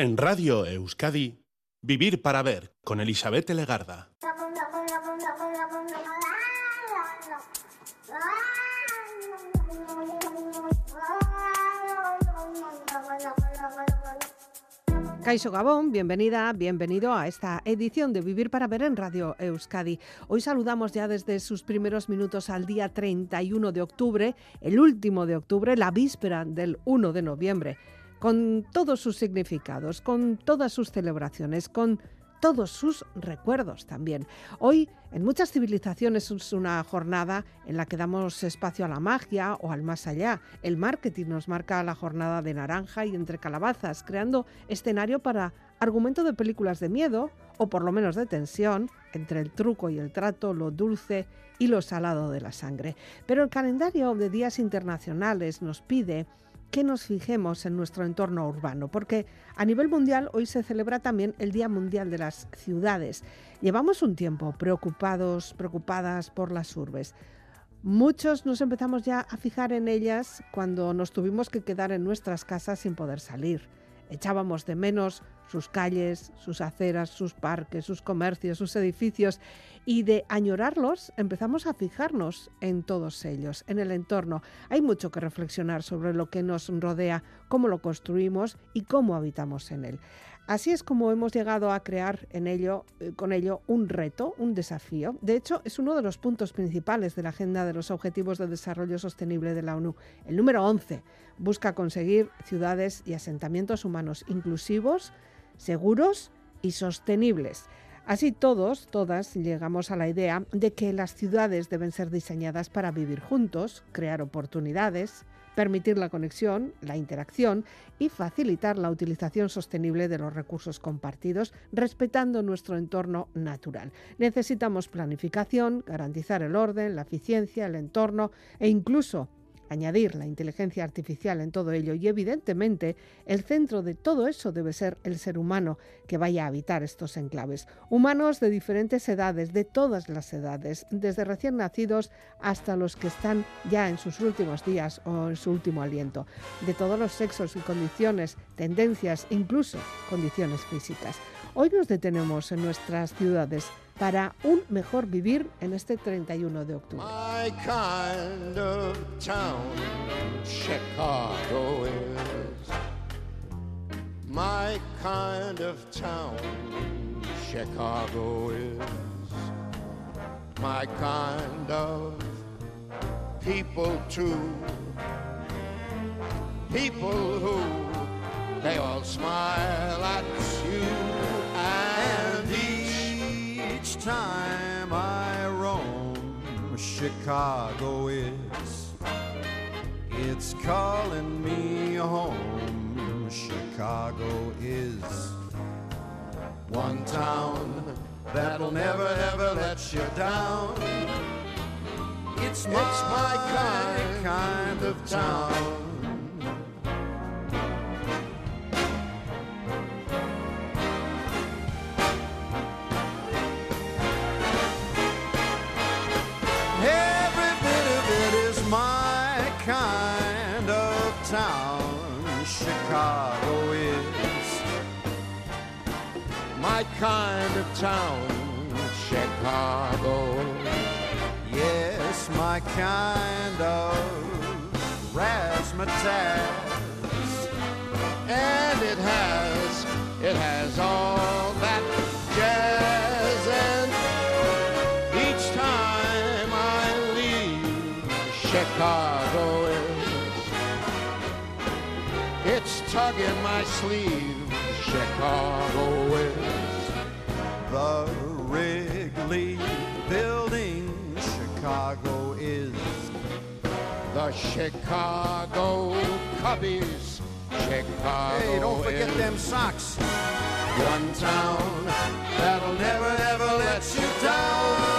En Radio Euskadi, Vivir para Ver con Elizabeth Legarda. Caixo Gabón, bienvenida, bienvenido a esta edición de Vivir para Ver en Radio Euskadi. Hoy saludamos ya desde sus primeros minutos al día 31 de octubre, el último de octubre, la víspera del 1 de noviembre, con todos sus significados, con todas sus celebraciones, con todos sus recuerdos también. Hoy en muchas civilizaciones es una jornada en la que damos espacio a la magia o al más allá. El marketing nos marca la jornada de naranja y entre calabazas, creando escenario para argumento de películas de miedo o por lo menos de tensión entre el truco y el trato, lo dulce y lo salado de la sangre. Pero el calendario de días internacionales nos pide que nos fijemos en nuestro entorno urbano, porque a nivel mundial hoy se celebra también el Día Mundial de las Ciudades. Llevamos un tiempo preocupados, preocupadas por las urbes. Muchos nos empezamos ya a fijar en ellas cuando nos tuvimos que quedar en nuestras casas sin poder salir. Echábamos de menos sus calles, sus aceras, sus parques, sus comercios, sus edificios y de añorarlos empezamos a fijarnos en todos ellos, en el entorno. Hay mucho que reflexionar sobre lo que nos rodea, cómo lo construimos y cómo habitamos en él. Así es como hemos llegado a crear en ello, eh, con ello un reto, un desafío. De hecho, es uno de los puntos principales de la Agenda de los Objetivos de Desarrollo Sostenible de la ONU. El número 11 busca conseguir ciudades y asentamientos humanos inclusivos, seguros y sostenibles. Así todos, todas, llegamos a la idea de que las ciudades deben ser diseñadas para vivir juntos, crear oportunidades, permitir la conexión, la interacción y facilitar la utilización sostenible de los recursos compartidos, respetando nuestro entorno natural. Necesitamos planificación, garantizar el orden, la eficiencia, el entorno e incluso añadir la inteligencia artificial en todo ello y evidentemente el centro de todo eso debe ser el ser humano que vaya a habitar estos enclaves. Humanos de diferentes edades, de todas las edades, desde recién nacidos hasta los que están ya en sus últimos días o en su último aliento, de todos los sexos y condiciones, tendencias, incluso condiciones físicas. Hoy nos detenemos en nuestras ciudades para un mejor vivir en este 31 de octubre. My kind of town, Chicago is. My kind of town, Chicago is. My kind of people too. People who they all smile at you each time I roam, Chicago is. It's calling me home. Chicago is one town that'll never ever let you down. It's my, it's my kind, kind of town. Kind of town. Chicago, yes, my kind of razzmatazz. And it has, it has all that jazz and each time I leave Chicago is it's tugging my sleeve Chicago is the Wrigley building Chicago is the Chicago Cubbies Chicago Hey, don't forget them socks one town that'll never ever let you down.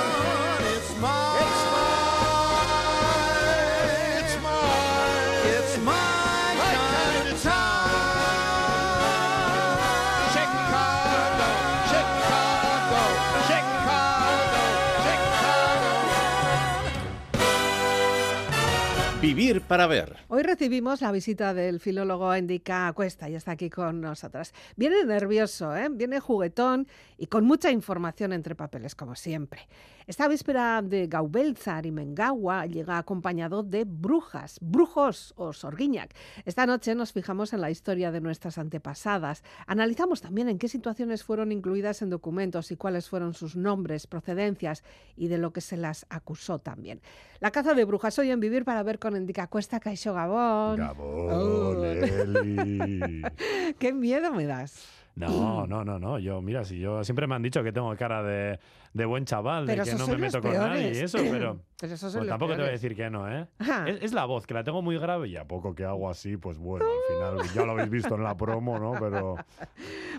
Para ver. Hoy recibimos la visita del filólogo Endica Cuesta y está aquí con nosotras. Viene nervioso, ¿eh? viene juguetón y con mucha información entre papeles, como siempre. Esta víspera de Gaubelzar y Mengawa llega acompañado de brujas, brujos o sorguiñac. Esta noche nos fijamos en la historia de nuestras antepasadas. Analizamos también en qué situaciones fueron incluidas en documentos y cuáles fueron sus nombres, procedencias y de lo que se las acusó también. La caza de brujas hoy en Vivir para ver con Endica Cuesta, Caixo Gabón. Gabón, Oh. Eli. qué miedo me das. No, no, no, no. Yo, mira, si yo siempre me han dicho que tengo cara de, de buen chaval, Pero de que no me meto con nadie y eso, pero. Pero pues tampoco te voy a decir que no, ¿eh? Es, es la voz, que la tengo muy grave y a poco que hago así, pues bueno, al final ya lo habéis visto en la promo, ¿no? Pero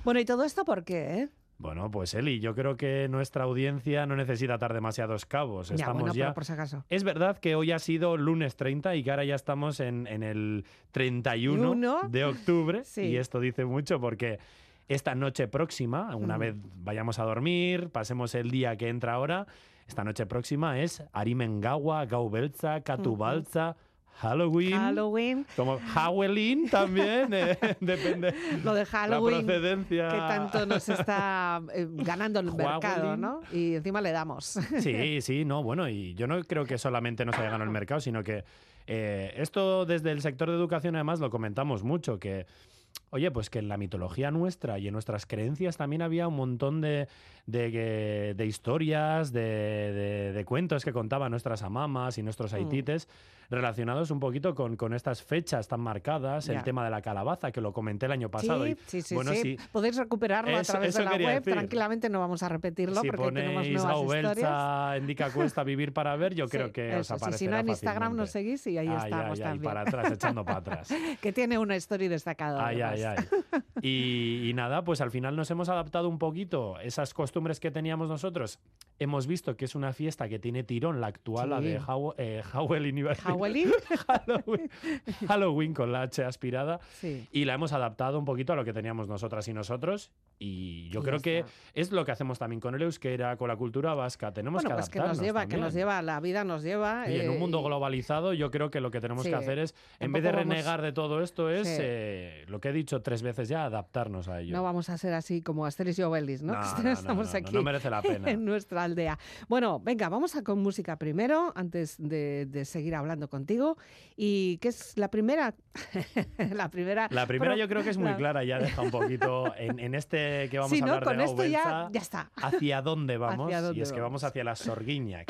Bueno, ¿y todo esto por qué? eh? bueno, pues Eli, yo creo que nuestra audiencia no necesita atar demasiados cabos. Ya, Estamos bueno, ya. pero por si acaso. Es verdad que hoy ha sido lunes 30 y que ahora ya estamos en, en el 31 Uno. de octubre. Sí. Y esto dice mucho porque esta noche próxima, una Mm. vez vayamos a dormir, pasemos el día que entra ahora, esta noche próxima es Arimengawa, Gaubelza, Katubalza, Halloween. Halloween, Como Halloween también, eh, depende lo de la Halloween. procedencia. que tanto nos está eh, ganando el mercado. ¿no? Y encima le damos. Sí, sí, no, bueno, y yo no creo que solamente nos haya ganado el mercado, sino que eh, esto desde el sector de educación además lo comentamos mucho, que, oye, pues que en la mitología nuestra y en nuestras creencias también había un montón de, de, que- de historias, de, de- de cuentos que contaban nuestras amamas y nuestros Mm. Relacionados un poquito con, con estas fechas tan marcadas, Ya. el tema de la calabaza, que lo comenté el año pasado. sí, y, sí, sí, bueno, sí. si- Podéis recuperarlo a través de la web. decir. Tranquilamente no vamos a repetirlo si porque tenemos ponéis nuevas historias. Indica Cuesta, Vivir para ver, yo creo que os eso, sí, aparecerá Si no en Instagram nos seguís y ahí Ay, estamos ay, ay, también. para atrás, echando para atrás. que tiene una historia destacada. Ay, ay, ay. Y, y nada, pues al final nos hemos adaptado un poquito. Esas costumbres que teníamos nosotros, hemos visto que es una fiesta que tiene tirón, la actual, la de Haw- eh, Halloween. Halloween con la H aspirada. sí. Y la hemos adaptado un poquito a lo que teníamos nosotras y nosotros. Y yo Y creo que es lo que hacemos también con el euskera, con la cultura vasca. Tenemos Bueno, que pues que adaptarnos nos lleva, que nos lleva, la vida nos lleva. Y en un eh, mundo y- globalizado, yo creo que lo que tenemos Sí. que hacer es, en vez de vamos- renegar de todo esto, es Sí. eh, lo que he dicho tres veces ya, adaptarnos a ello. No vamos a ser así como Asterix y Obelix, ¿no? No, Que no, no, Estamos aquí no merece la pena. en nuestra aldea. Bueno, venga, vamos a con música primero, antes de, de seguir hablando contigo. ¿Y qué es la primera? la primera. La primera Pero- yo creo que es muy la- clara, ya deja un poquito en, en este que vamos Sí, a ¿no? hablar Con de esto ya, ya está. hacia dónde vamos, Hacia dónde y es que vamos. vamos hacia la Sorguiña.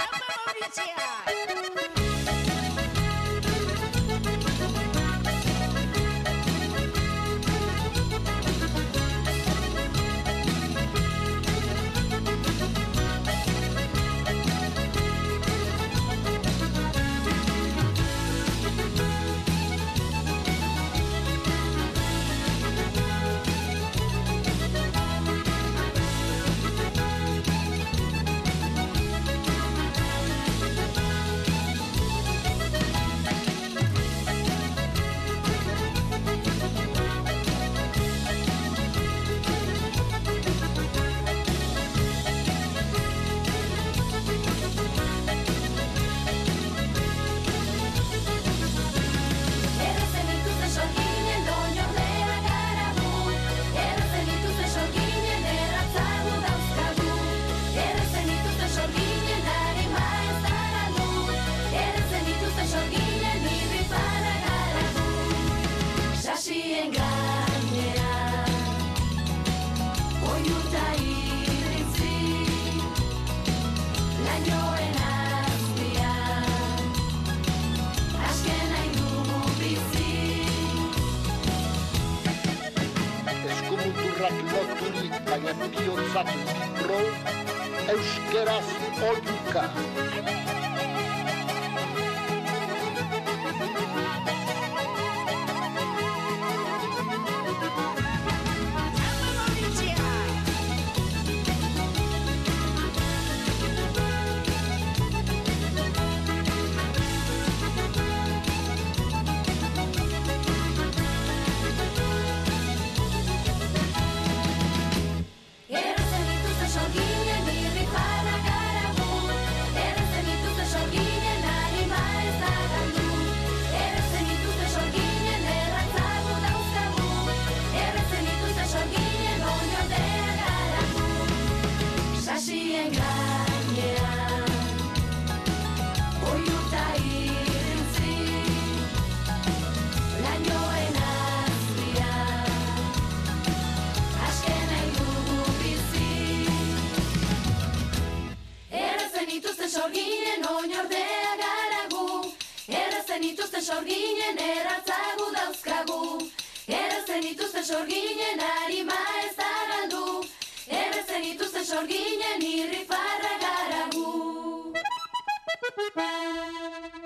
sorginen oinordea garagu Errazen ituzten sorginen erratzagu dauzkagu. Errazen ituzten sorginen harima ez da galdu. Errazen ituzten sorginen irri farra garagu. Thank you.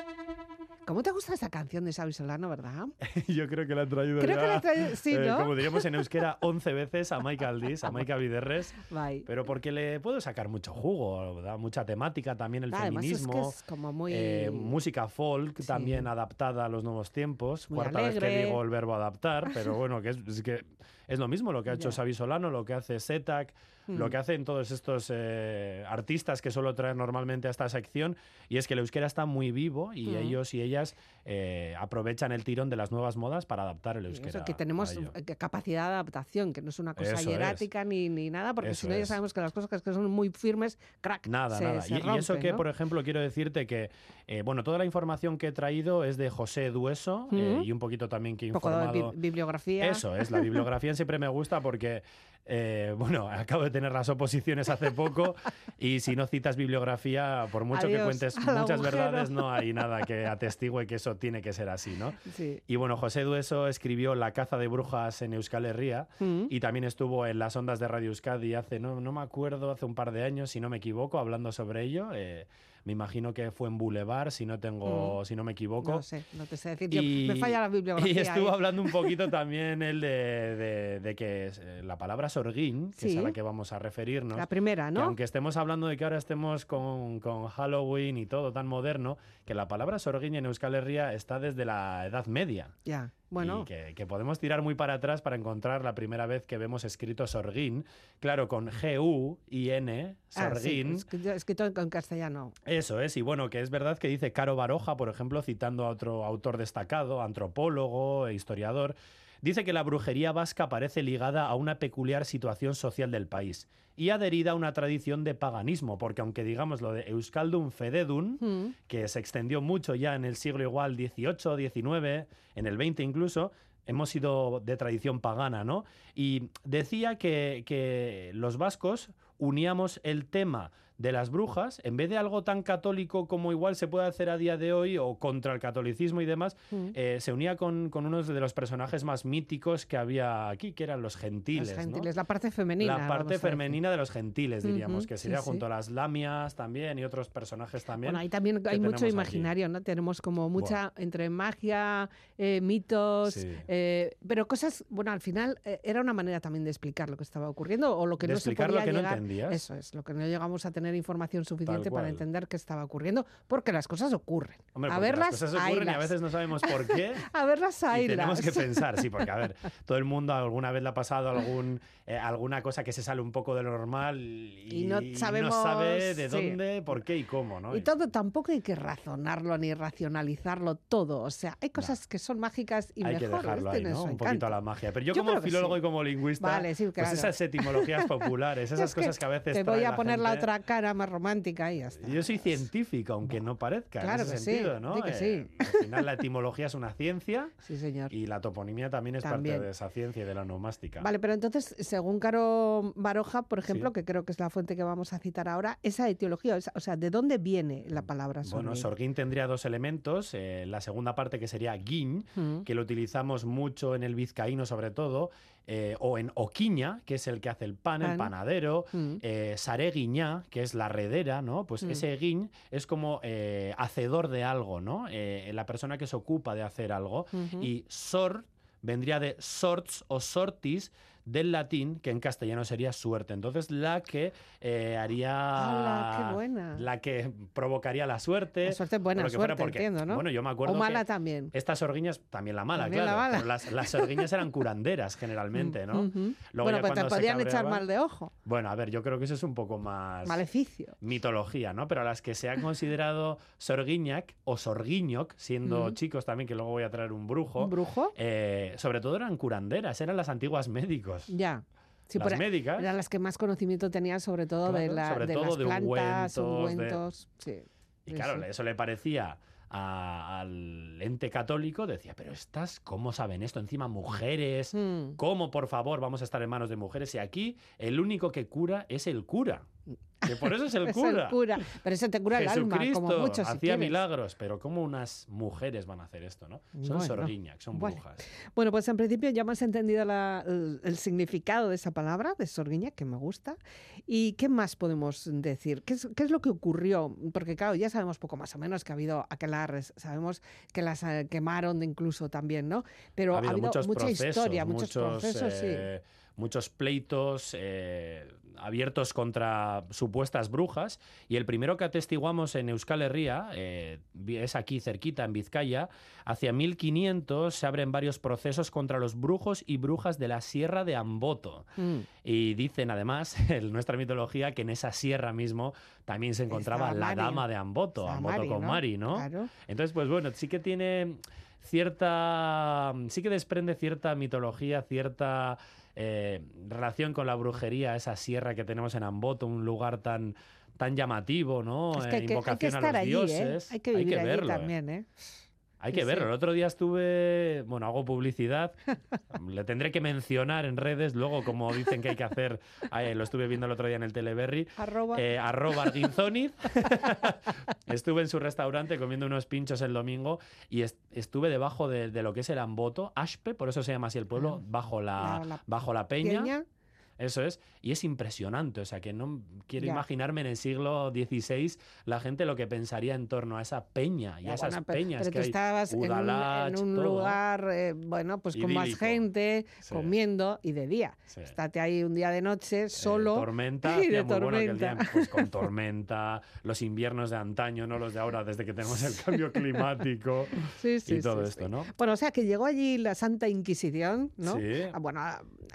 ¿Cómo te gusta esa canción de Xavi Solano, verdad? Yo creo que la han traído Creo ya, que la ha traído- sí, eh, ¿no? como diríamos en euskera, 11 veces a Maika Aldis, a Maika Viderres. Bye. Pero porque le puedo sacar mucho jugo, da mucha temática también el Además es que feminismo. es como muy... eh, música folk Sí. también adaptada a los nuevos tiempos. Muy Cuarta vez que digo el verbo adaptar, pero bueno, que es, es que es lo mismo lo que ha hecho Ya. Xavi Solano, lo que hace Setac, lo Mm. que hacen todos estos eh, artistas que suelo traer normalmente a esta sección, y es que el euskera está muy vivo y Mm. ellos y ellas eh, aprovechan el tirón de las nuevas modas para adaptar el euskera. Eso, que tenemos eh, capacidad de adaptación, que no es una cosa Eso es. hierática ni, ni nada, porque si no ya sabemos que las cosas que son muy firmes, crack, Nada, se, nada. se y, y eso que, ¿no? por ejemplo, quiero decirte que, eh, bueno, toda la información que he traído es de José Dueso Ujú. y un poquito también que he Un poco de informado. bi- bibliografía. Eso es, la bibliografía siempre me gusta porque, eh, bueno, acabo de tener las oposiciones hace poco y si no citas bibliografía, por mucho que Adiós cuentes al muchas agujero. verdades, no hay nada que atestigue que eso tiene que ser así, ¿no? Sí. Y bueno, José Dueso escribió La caza de brujas en Euskal Herria Mm. y también estuvo en las ondas de Radio Euskadi hace, no, no me acuerdo, hace un par de años, si no me equivoco, hablando sobre ello. Eh, me imagino que fue en Boulevard, si no tengo, si no me equivoco. Mm. No sé, no te sé decir. Y, me falla la bibliografía. y estuvo ¿eh? hablando un poquito también él de, de- de que es, eh, la palabra sorguín, que es Sí. a la que vamos a referirnos, La primera, que ¿no? aunque estemos hablando de que ahora estemos con, con Halloween y todo tan moderno, que la palabra sorguín en Euskal Herria está desde la Edad Media. Ya, bueno. Y que, que podemos tirar muy para atrás para encontrar la primera vez que vemos escrito sorguín, claro, con G-U-I-N, Ah, sí, escrito, escrito en castellano. Eso es, y bueno, que es verdad que dice Caro Baroja, por ejemplo, citando a otro autor destacado, antropólogo e historiador, dice que la brujería vasca parece ligada a una peculiar situación social del país y adherida a una tradición de paganismo, porque aunque digamos lo de Euskaldun Fededun, Mm. que se extendió mucho ya en el siglo igual 18, 19, en el 20 incluso, hemos sido de tradición pagana, ¿no? Y decía que, que los vascos uníamos el tema de las brujas, en vez de algo tan católico como igual se puede hacer a día de hoy o contra el catolicismo y demás, Mm. eh, se unía con, con uno de los personajes más míticos que había aquí, que eran los gentiles. Los ¿no? gentiles, la parte femenina. la parte femenina de los gentiles, diríamos, que sería sí. junto a las lamias también y otros personajes también. Bueno, ahí también hay mucho aquí. imaginario, ¿no? Tenemos como mucha entre magia, eh, mitos, Sí. eh, pero cosas, bueno, al final eh, era una manera también de explicar lo que estaba ocurriendo o lo que De no se explicar lo podía que no llegar. entendías. Eso es, lo que no llegamos a tener información suficiente para entender qué estaba ocurriendo, porque las cosas ocurren. Hombre, a verlas, las cosas ocurren y a veces no sabemos por qué. A verlas, Y tenemos que pensar, sí, porque a ver, todo el mundo alguna vez le ha pasado algún, eh, alguna cosa que se sale un poco de lo normal y, Y no y sabemos, sabe de sí. dónde, por qué y cómo, ¿no? Y todo tampoco hay que razonarlo ni racionalizarlo todo. O sea, hay cosas que son mágicas y hay que mejor dejarlo ahí, ¿no? Un poquito encanto. a la magia. Pero yo, Yo como que filólogo sí. y como lingüista, Vale, sí, pues claro. esas etimologías populares, esas Es que cosas que a veces Te voy a la poner la gente- otra cara más romántica y ya está. Yo soy científico, aunque no parezca, Claro en ese que sí, sentido, ¿no? di que sí. Eh, al final la etimología es una ciencia Sí, señor. y la toponimia también es También. parte de esa ciencia y de la nomástica. Vale, pero entonces, según Caro Baroja, por ejemplo, Sí. que creo que es la fuente que vamos a citar ahora, esa etiología, o sea, ¿de dónde viene la palabra Bueno, sorguín? sorguín tendría dos elementos. eh, la segunda parte que sería guiñ, Mm. que lo utilizamos mucho en el vizcaíno sobre todo, eh, o en oquiña, que es el que hace el pan, el Pan. panadero, Mm. eh, sareguiñá, que es la redera, ¿no? Pues Mm. ese guiñ es como eh, hacedor de algo, ¿no? Eh, la persona que se ocupa de hacer algo. Y sort vendría de sorts o sortis del latín, que en castellano sería suerte. Entonces, la que eh, haría... ¡Hala, qué buena! La que provocaría la suerte. La suerte, buena lo que fuera, suerte, porque, entiendo, ¿no? Bueno, yo me acuerdo o mala que también. estas sorguiñas, también la mala, También la claro. mala. pero las, las sorguiñas eran curanderas generalmente, ¿no? Luego bueno, ya pues te cuando se podían echar mal de ojo. Bueno, a ver, yo creo que eso es un poco más Maleficio. mitología, ¿no? Pero a las que se ha considerado sorguiñac o sorguiñoc, siendo Mm. chicos también, que luego voy a traer un brujo, ¿Un brujo? eh, sobre todo eran curanderas, eran las antiguas médicos. Ya. Sí, las por- médicas. eran las que más conocimiento tenían sobre todo de, la, sobre de todo las de plantas, ungüentos, de- ungüentos. Sí. Y sí, claro, eso le parecía a- al ente católico, decía, pero estas, ¿cómo saben esto? Encima mujeres, Mm. ¿cómo por favor vamos a estar en manos de mujeres? Y aquí el único que cura es el cura. Que por eso es el Es cura. el cura. Pero eso te cura el alma, como muchos. si hacía quieres. milagros, pero ¿cómo unas mujeres van a hacer esto, no? Son Bueno. sorguiñac, son Bueno. brujas. Bueno, pues en principio ya hemos entendido la- el, el significado de esa palabra, de sorguiña, que me gusta. ¿Y qué más podemos decir? ¿Qué es, qué es lo que ocurrió? Porque claro, ya sabemos poco más o menos que ha habido aquelarres, sabemos que las eh, quemaron incluso también, ¿no? Pero ha habido, muchos mucha procesos, historia, muchos, procesos, eh, muchos pleitos eh, abiertos contra supuestas brujas. Y el primero que atestiguamos en Euskal Herria, eh, es aquí cerquita, en Vizcaya, hacia 1500 se abren varios procesos contra los brujos y brujas de la Sierra de Amboto. Mm. Y dicen además, en nuestra mitología, que en esa sierra mismo también se encontraba Estaba la Mari. dama de Amboto, Estaba Amboto Mari, con ¿no? Mari, ¿no? Claro. Entonces, pues bueno, sí que tiene cierta. Sí que desprende cierta mitología, cierta eh, relación con la brujería, esa sierra que tenemos en Amboto, un lugar tan tan llamativo, ¿no? Es que hay que, hay que invocación a estar los allí, dioses. ¿eh? Hay que vivir allí verlo, ¿eh? también, ¿eh? Hay Sí, que verlo. El otro día estuve, bueno, hago publicidad, le tendré que mencionar en redes, luego como dicen que hay que hacer, eh, lo estuve viendo el otro día en el Teleberry, Arroba. eh, arroba estuve en su restaurante comiendo unos pinchos el domingo y est- estuve debajo de, de lo que es el Amboto, Ashpe, por eso se llama así el pueblo, bajo la, La- la bajo la peña. Peña, Eso es, y es impresionante, o sea que no quiero Ya. imaginarme en el siglo XVI la gente lo que pensaría en torno a esa peña y Ya, a esas bueno, pero- peñas pero que tú hay, estabas en un, Udalach, en un todo. lugar, eh, bueno, pues con más gente, Sí. comiendo y de día. Sí. Estate ahí un día de noche, Eh, solo. tormenta, y de hacía muy bueno aquel día, tormenta. pues con tormenta, los inviernos de antaño, no los de ahora, desde que tenemos el cambio climático Sí, sí, y todo sí, esto. ¿no? Bueno, o sea que llegó allí la Santa Inquisición, ¿no? Sí. Ah, Bueno,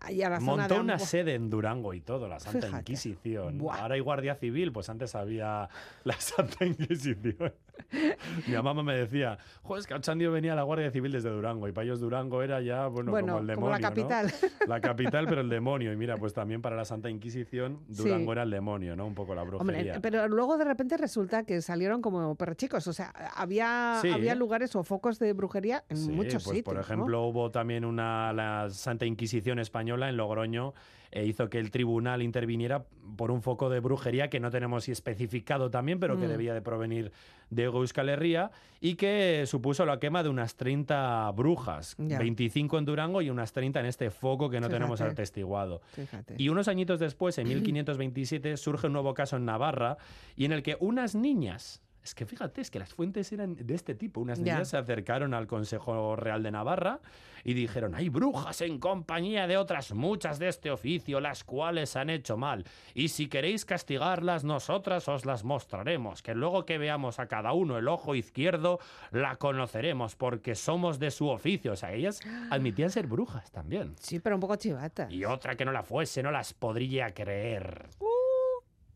allí a la zona Montó de una Ambo- sede en Durango y todo, la Santa Fíjate. Inquisición. Buah. Ahora hay Guardia Civil, pues antes había la Santa Inquisición. Mi mamá me decía, joder, es que Ochandio venía la Guardia Civil desde Durango y para ellos Durango era ya, bueno, Bueno, como el como demonio, la ¿no? capital. La capital, pero el demonio. Y mira, pues también para la Santa Inquisición, Sí. Durango era el demonio, ¿no? Un poco la brujería. Hombre, pero luego de repente resulta que salieron como perrechicos. O sea, había, Sí. había lugares o focos de brujería en Sí, muchos pues, sitios. Por ¿no? ejemplo, hubo también una la Santa Inquisición española en Logroño e hizo que el tribunal interviniera por un foco de brujería que no tenemos especificado también, pero que Mm. debía de provenir de Euskal Herria y que supuso la quema de unas 30 brujas, Ya. 25 en Durango y unas 30 en este foco que no tenemos atestiguado. Fíjate. Y unos añitos después, en 1527, surge un nuevo caso en Navarra y en el que unas niñas, es que fíjate, es que las fuentes eran de este tipo, unas niñas se acercaron al Consejo Real de Navarra y dijeron, hay brujas en compañía de otras muchas de este oficio, las cuales han hecho mal, y si queréis castigarlas, nosotras os las mostraremos, que luego que veamos a cada uno el ojo izquierdo, la conoceremos, porque somos de su oficio. O sea, ellas admitían ser brujas también. Sí, pero un poco chivata. Y otra que no la fuese, no las podría creer.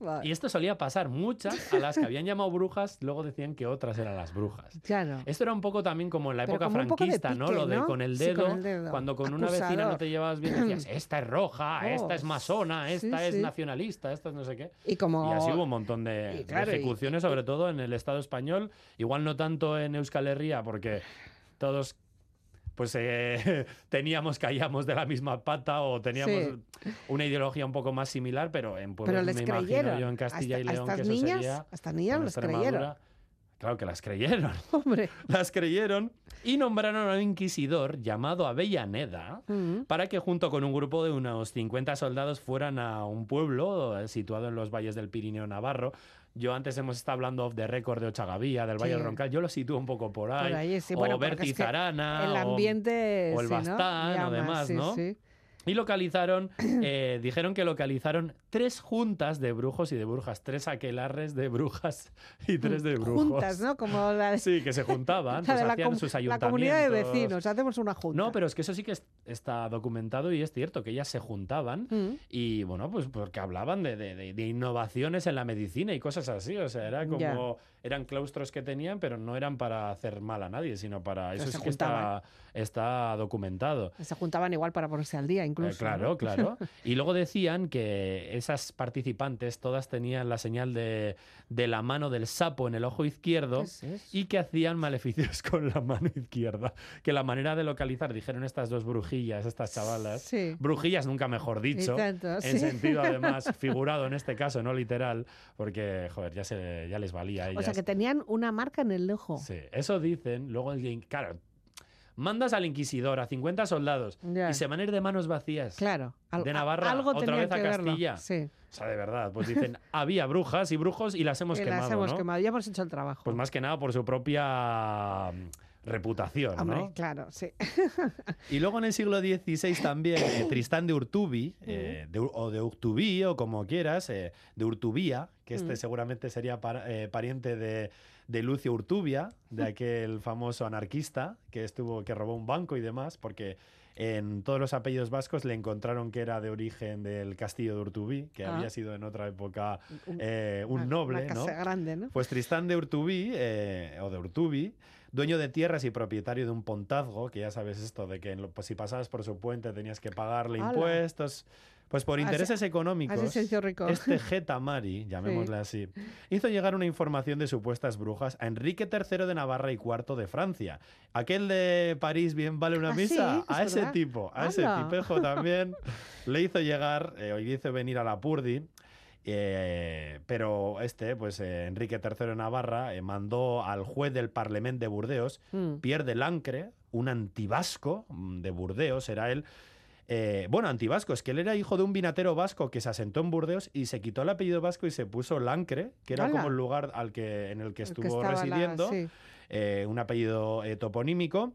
Vale. Y esto solía pasar. Muchas a las que habían llamado brujas, luego decían que otras eran las brujas. Claro. Esto era un poco también como en la Pero época franquista, ¿no? Lo de con el Sí, dedo, con el dedo. cuando con una vecina no te llevabas bien, decías, esta es roja, esta es Oh, masona, sí, esta es sí. nacionalista, esta es no sé qué. Y como... Y así hubo un montón de, y de claro, y- ejecuciones, sobre todo en el Estado español. Igual no tanto en Euskal Herria, porque todos pues eh, teníamos, caíamos de la misma pata o teníamos una ideología un poco más similar, pero en Pero les me imagino creyeron. yo en Castilla a, y a León estas que eso sería a estas niñas les creyeron. Claro que las creyeron. Hombre. Las creyeron y nombraron a un inquisidor llamado Avellaneda Mm. para que junto con un grupo de unos 50 soldados fueran a un pueblo situado en los valles del Pirineo Navarro. Yo antes hemos estado hablando off the record de Ochagavía, del Valle Sí. del Roncal. Yo lo sitúo un poco por ahí. Por ahí, sí. o Bueno, Bertizarana. El ambiente... o el sí, ¿no? Bastán, o demás, sí, ¿no? sí. Y localizaron, eh, dijeron que localizaron tres juntas de brujos y de brujas, tres aquelarres de brujas y tres de brujos. Juntas, ¿no? Como la Sí, que se juntaban, la pues la, hacían com- sus la ayuntamientos. comunidad de vecinos. Hacemos una junta. No, pero es que eso sí que es- está documentado y es cierto que ellas se juntaban Mm. y bueno, pues porque hablaban de, de- innovaciones en la medicina y cosas así. O sea, era como Ya. eran claustros que tenían, pero no eran para hacer mal a nadie, sino para Pero eso se sí que está. Está documentado. Se juntaban igual para ponerse al día, Eh, incluso. claro, ¿no? claro. Y luego decían que esas participantes todas tenían la señal de, de la mano del sapo en el ojo izquierdo y que hacían maleficios con la mano izquierda. Que la manera de localizar, dijeron estas dos brujillas, estas chavalas. Sí. Brujillas nunca mejor dicho. Tanto, en sí. sentido, además, figurado en este caso, no literal, porque, joder, ya, se, ya les valía a ellas. O sea, que tenían una marca en el ojo. Sí, eso dicen. Luego alguien, claro, mandas al inquisidor a 50 soldados y se van a ir de manos vacías. Claro. al- De Navarra, algo otra vez a. Castilla. Sí. O sea, de verdad, pues dicen, había brujas y brujos y las hemos y quemado, las hemos ¿no? quemado. Ya hemos hecho el trabajo. Pues más que nada por su propia reputación, Hombre, ¿no? claro, sí. Y luego en el siglo XVI también, eh, Tristán de Urtubi, eh, de o de Urtubí, o como quieras, eh, de Urtubía, que este Mm. seguramente sería par- eh, pariente de, de Lucio Urtubia, de aquel famoso anarquista que estuvo, que robó un banco y demás, porque en todos los apellidos vascos le encontraron que era de origen del castillo de Urtubí, que Ah. había sido en otra época Un- noble, una ¿no? casa grande, ¿no? Pues Tristán de Urtubí, o de Urtubi, dueño de tierras y propietario de un pontazgo, que ya sabes esto de que pues, si pasabas por su puente tenías que pagarle impuestos. Pues por intereses económicos, así este Getamari, llamémosle así, hizo llegar una información de supuestas brujas a Enrique III de Navarra y IV de Francia. Aquel de París bien vale una Ah, sí, misa. es a ese verdad. tipo, a ese tipejo también le hizo llegar, eh, hoy hizo venir a la Purdi. Eh, pero este, pues eh, Enrique III de Navarra, eh, mandó al juez del Parlamento de Burdeos, Mm. Pierre de Lancre, un antivasco mm, de Burdeos, era él. bueno, antivasco, es que él era hijo de un vinatero vasco que se asentó en Burdeos y se quitó el apellido vasco y se puso Lancre, que era ¡Hala! como el lugar al que, en el que El que estuvo la- residiendo, sí. un apellido toponímico.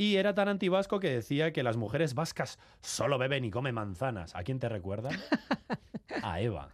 Y era tan antivasco que decía que las mujeres vascas solo beben y comen manzanas. ¿A quién te recuerdan? A Eva.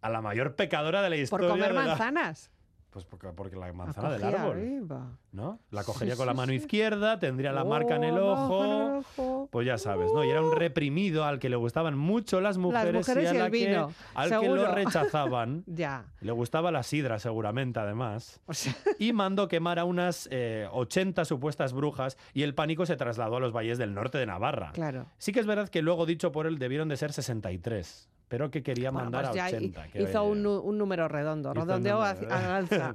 A la mayor pecadora de la Por historia. comer de la- manzanas. Pues porque, porque la manzana del árbol. arriba. ¿no? La Sí, cogería con sí, la mano sí. izquierda, tendría la marca en el Oh, en el ojo. Pues ya sabes, ¿no? Y era un reprimido al que le gustaban mucho las mujeres, mujeres y, a y el la que- al que lo rechazaban. Ya. Le gustaba la sidra, seguramente, además. O sea, Y mandó quemar a unas eh, 80 supuestas brujas y el pánico se trasladó a los valles del norte de Navarra. claro. Sí que es verdad que luego, dicho por él, debieron de ser 63, pero que quería Bueno, mandar pues a hi- 80. que- hizo un, un número redondo, un redondeó al alza.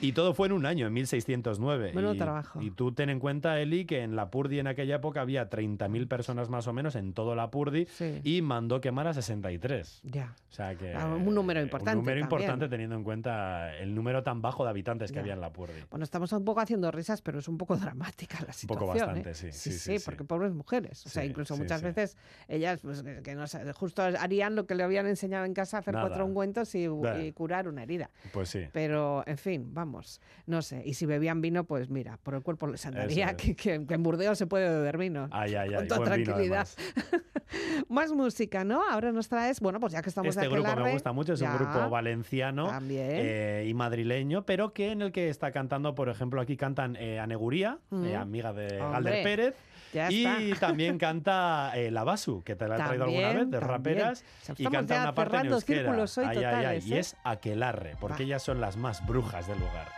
Y todo fue en un año, en 1609. Menudo y, trabajo. y tú ten en cuenta, Eli, que en la Purdi en aquella época había 30.000 personas más o menos en todo la Purdi Sí. y mandó quemar a 63. Ya. O sea que... Ah, un número eh, importante Un número también. importante teniendo en cuenta el número tan bajo de habitantes que Ya. había en la Purdi. Bueno, estamos un poco haciendo risas, pero es un poco dramática la Un situación. poco bastante, ¿eh? sí, Sí, sí, sí, porque pobres mujeres. O sea, incluso muchas veces ellas, pues, que no justo harían lo que le habían enseñado en casa, hacer Nada. cuatro ungüentos y, curar una herida. Pues sí. Pero, en fin, vamos, no sé. Y si bebían vino, pues mira, por el cuerpo les andaría es. que, que- que en Burdeos se puede beber vino. Ay, ay, Con ay. toda tranquilidad. Más música, ¿no? Ahora nos traes, bueno, pues ya que estamos Este de grupo me gusta mucho, es ya, un grupo valenciano eh, y madrileño, pero que en el que está cantando, por ejemplo, aquí cantan eh, Aneguría, Mm. eh, amiga de Galder Pérez, ya y está. también canta eh, La Basu, que te la he traído alguna vez, de raperas, O sea, y canta una parte en euskera. Ay, ay, Y ¿eh? es Aquelarre, porque Va. ellas son las más brujas del lugar.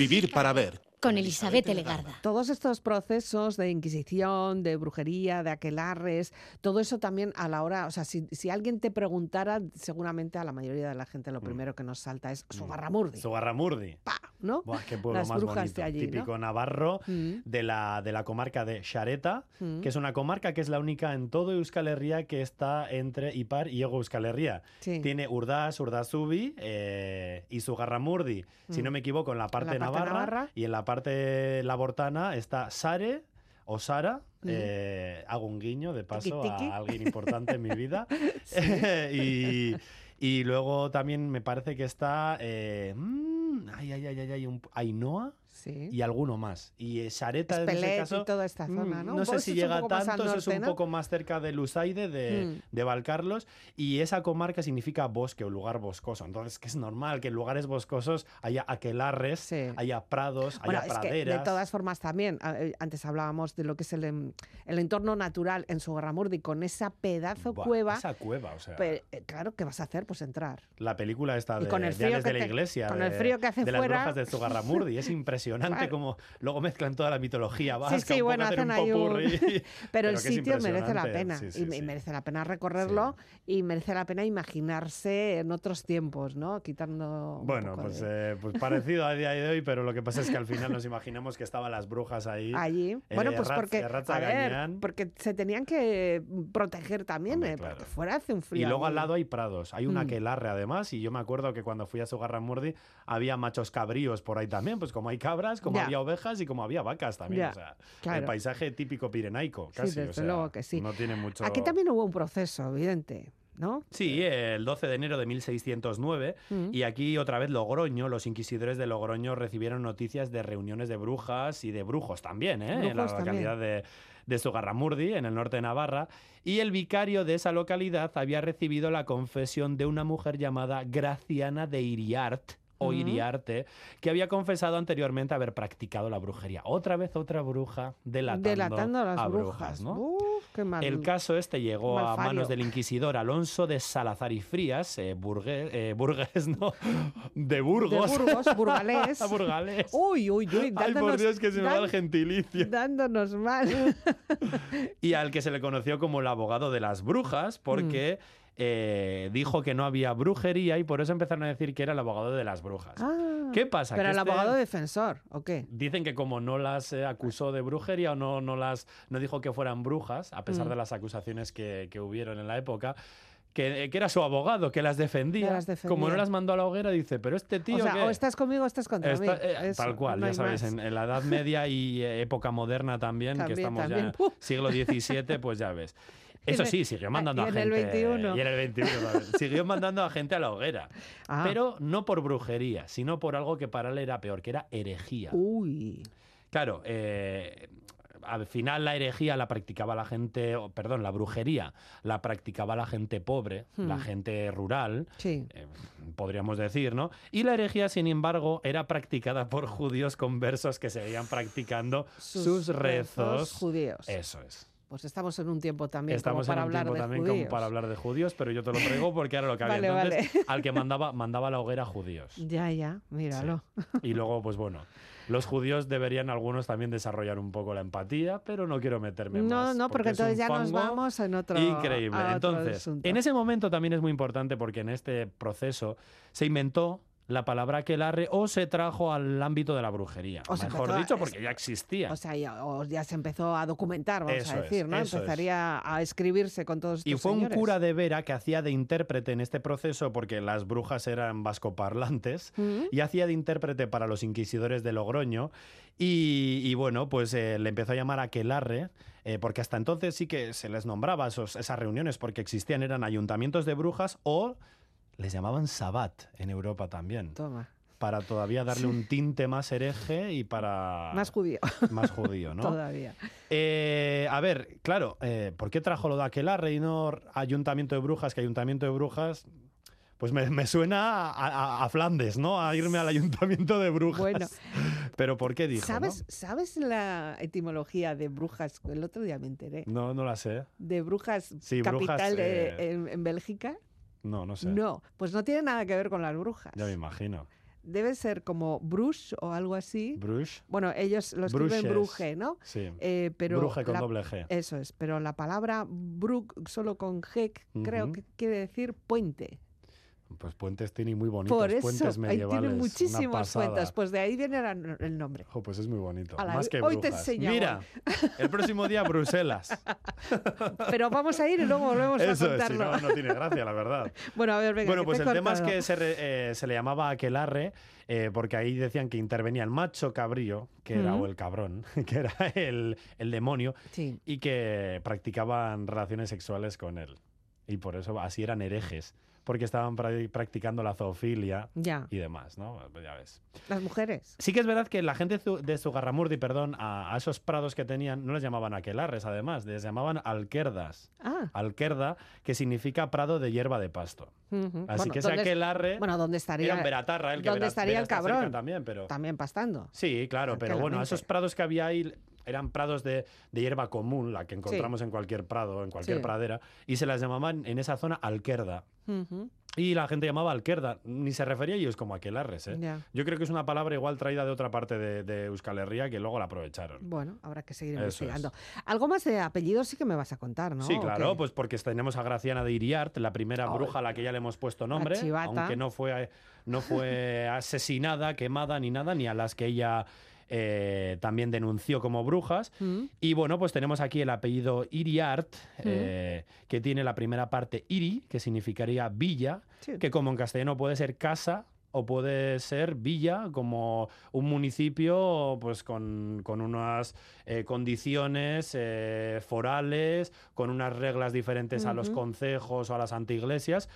Vivir para ver. Con Elizabeth Legarda. Todos estos procesos de inquisición, de brujería, de aquelarres, todo eso también a la hora, o sea, si, si alguien te preguntara, seguramente a la mayoría de la gente Mm. lo primero que nos salta es su barramurdi. Zugarramurdi. Pa, ¿no? Buah, qué pueblo Las más brujas bonito. de allí, ¿no? Típico navarro Mm. de, la, de la comarca de Xareta, Mm. que es una comarca que es la única en todo Euskal Herria que está entre Ipar y Ego Euskal Herria. Sí. Tiene Urdaz, Urdazubi eh, y Zugarramurdi, si Mm. no me equivoco, en la parte, parte navarra, navarra. y en la parte labortana está Sare o Sara. Eh, hago un guiño de paso Tiki, tiki. a alguien importante en mi vida. y, y luego también me parece que está eh, mm, ay, ay, ay, ay, ay, un- Ainhoa Sí. y alguno más. Y eh, Sareta en ese Espelet caso. y toda esta zona, mm, ¿no? No Un sé si llega tanto, eso es norte, un ¿no? poco más cerca de Lusaide, de, Mm. de Valcarlos. Y esa comarca significa bosque o lugar boscoso. Entonces, que es normal que en lugares boscosos haya aquelarres, Sí. haya prados, Bueno, haya praderas. de todas formas también, eh, antes hablábamos de lo que es el, em- el entorno natural en su Garramurdi, con esa pedazo Buah, cueva, Esa cueva, o sea. pe- eh, claro, ¿qué vas a hacer? Pues entrar. La película esta Y de, con el de frío que de la te- Iglesia. con de, el frío que hace de fuera. las brujas de Zugarramurdi. Es impresionante Claro. como luego mezclan toda la mitología vasca. sí, un poco bueno, hacen un. Pero, el sitio merece la impresionante. pena. Sí, sí, y me- sí. merece la pena recorrerlo y merece la pena imaginarse en otros tiempos, ¿no? Quitando. Bueno, pues, de- eh, pues parecido a día de hoy, pero lo que pasa es que al final nos imaginamos que estaban las brujas ahí. Allí. eh, Bueno, pues porque, a ver, porque se tenían que proteger también, Hombre, eh, claro. porque fuera hace un frío. Y luego al lado hay prados, hay una Mm. aquelarre además, y yo me acuerdo que cuando fui a Sugarramurdi había machos cabríos por ahí también, pues como hay cabras, como Ya. había ovejas y como había vacas también, Ya, o sea, claro. el paisaje típico pirenaico, Sí, casi, desde o sea, luego que sí. no tiene mucho... Aquí también hubo un proceso, evidente, ¿no? Sí, el 12 de enero de 1609, Mm. y aquí otra vez Logroño, los inquisidores de Logroño recibieron noticias de reuniones de brujas y de brujos también, ¿eh? en la también. localidad de, de Sugarramurdi, en el norte de Navarra, y el vicario de esa localidad había recibido la confesión de una mujer llamada Graciana de Iriart, o. Iriarte, que había confesado anteriormente haber practicado la brujería. Otra vez otra bruja delatando, Delatando a las a brujas. ¿no? Uf, qué mal. El caso este llegó a manos del inquisidor Alonso de Salazar y Frías, eh, burgue- eh, burgués, ¿no? De Burgos. De Burgos, burgalés. Burgalés. Uy, uy, uy, Ay, dándonos, por Dios, que se me va el gentilicio. dándonos mal. Y al que se le conoció como el abogado de las brujas, porque Mm. Eh, dijo que no había brujería y por eso empezaron a decir que era el abogado de las brujas. Ah, ¿Qué pasa? Pero Que el este- abogado defensor, ¿o qué? Dicen que como no las eh, acusó de brujería o no, no las no dijo que fueran brujas, a pesar Mm. de las acusaciones que, que hubieron en la época, que, que era su abogado, que las defendía. Que las defendía. Como no las mandó a la hoguera, dice, pero este tío... o sea, ¿qué?". o estás conmigo o estás contra Está- mí. eh, Eso, tal cual, no ya más. en, en la Edad Media y eh, época moderna también, que También, estamos también. ya ¡Uf! siglo XVII, pues ya ves. Eso sí, siguió mandando y a en gente. el 21. Y en el 21, también. Siguió mandando a gente a la hoguera. Ah. Pero no por brujería, sino por algo que para él era peor, que era herejía. Uy. Claro, eh, al final la herejía la practicaba la gente, perdón, la brujería la practicaba la gente pobre, la Hmm. gente rural, Sí. eh, podríamos decir, ¿no? Y la herejía, sin embargo, era practicada por judíos conversos que seguían practicando sus, rezos. judíos. Eso es. Pues estamos en un tiempo también Estamos como para en un hablar tiempo de también judíos. como para hablar de judíos, pero yo te lo traigo porque era lo que había Vale, entonces. Al que mandaba, mandaba la hoguera judíos. Ya, ya, míralo. Y luego, pues bueno, los judíos deberían algunos también desarrollar un poco la empatía, pero no quiero meterme No, más. no, porque es un entonces ya nos vamos en otro Increíble. a otro Entonces, asunto. en ese momento también es muy importante porque en este proceso se inventó la palabra aquelarre o se trajo al ámbito de la brujería. O Mejor a- dicho, es- porque ya existía. O sea, ya, o ya se empezó a documentar, vamos Eso a es, decir, ¿no? es. Empezaría a escribirse con todos estos Y fue un cura de Vera que hacía de intérprete en este proceso porque las brujas eran vascoparlantes ¿Mm? y hacía de intérprete para los inquisidores de Logroño y, y bueno, pues eh, le empezó a llamar aquelarre eh, porque hasta entonces sí que se les nombraba esos- esas reuniones porque existían, eran ayuntamientos de brujas o les llamaban sabbat en Europa también Toma, para todavía darle un tinte más hereje y para más judío más judío, ¿no? todavía. Eh, a ver, claro, eh, ¿por qué trajo lo de aquelarre y no ayuntamiento de brujas? Que ayuntamiento de brujas, pues me, me suena a, a- a Flandes, ¿no? A irme al ayuntamiento de brujas. Bueno. Pero ¿por qué dijo? ¿Sabes, ¿Sabes la etimología de brujas? El otro día me enteré. No, no, no la sé. De brujas Sí, capital brujas, de- eh, en, en Bélgica. No, no sé. No, pues no tiene nada que ver con las brujas. Ya me imagino. Debe ser como brush o algo así. Brush. Bueno, ellos lo escriben bruje, ¿no? Sí. Eh, pero Bruje con la- doble G. Eso es, pero la palabra brug solo con G creo que quiere decir puente. Pues puentes tiene muy bonitos. Por eso, puentes ahí medievales. tiene muchísimos puentes. Pues de ahí viene la- el nombre. Jo, pues es muy bonito. Ala, Más que hoy te brujas. enseño, Mira, el próximo día Bruselas. Pero vamos a ir y luego volvemos a Eso es, si contarlo. no, no tiene gracia, la verdad. Bueno, a ver, venga. Bueno, pues te el tema es que se, re- eh, se le llamaba aquelarre eh, porque ahí decían que intervenía el macho cabrío, que era, o el cabrón, que era el, el demonio, Sí. y que practicaban relaciones sexuales con él. Y por eso así eran herejes, porque estaban pra- practicando la zoofilia Ya, y demás, ¿no? Ya ves. las mujeres. Sí que es verdad que la gente de Zugarramurdi, perdón, a, a esos prados que tenían, no les llamaban aquelarres, además, les llamaban alquerdas. Ah, Alquerda, que significa prado de hierba de pasto. Así Bueno, que ese ¿dónde- aquelarre Bueno, ¿dónde estaría? era un veratarra, el que ¿Dónde Vera- estaría Vera el cabrón? también, pero... También pastando. Sí, claro, pero bueno, Tranquilamente. esos prados que había ahí eran prados de, de hierba común, la que encontramos en cualquier prado, en cualquier Sí. pradera, y se las llamaban en esa zona alquerda. Ujú, Y la gente llamaba alquerda, ni se refería a ellos como aquelarres, ¿eh? Ya. Yo creo que es una palabra igual traída de otra parte de, de Euskal Herria que luego la aprovecharon. Bueno, habrá que seguir Eso es. investigando. Algo más de apellidos sí que me vas a contar, ¿no? Sí, ¿O claro, pues porque tenemos a Graciana de Iriart, la primera bruja a la que ya le hemos puesto nombre, aunque no fue, no fue asesinada, quemada ni nada, ni a las que ella eh, también denunció como brujas. Mm, Y bueno, pues tenemos aquí el apellido Iriart, Mm. eh, que tiene la primera parte Iri, que significaría villa, sí. que como en castellano puede ser casa o puede ser villa, como un municipio pues con, con unas eh, condiciones eh, forales, con unas reglas diferentes a los concejos o a las antiiglesias,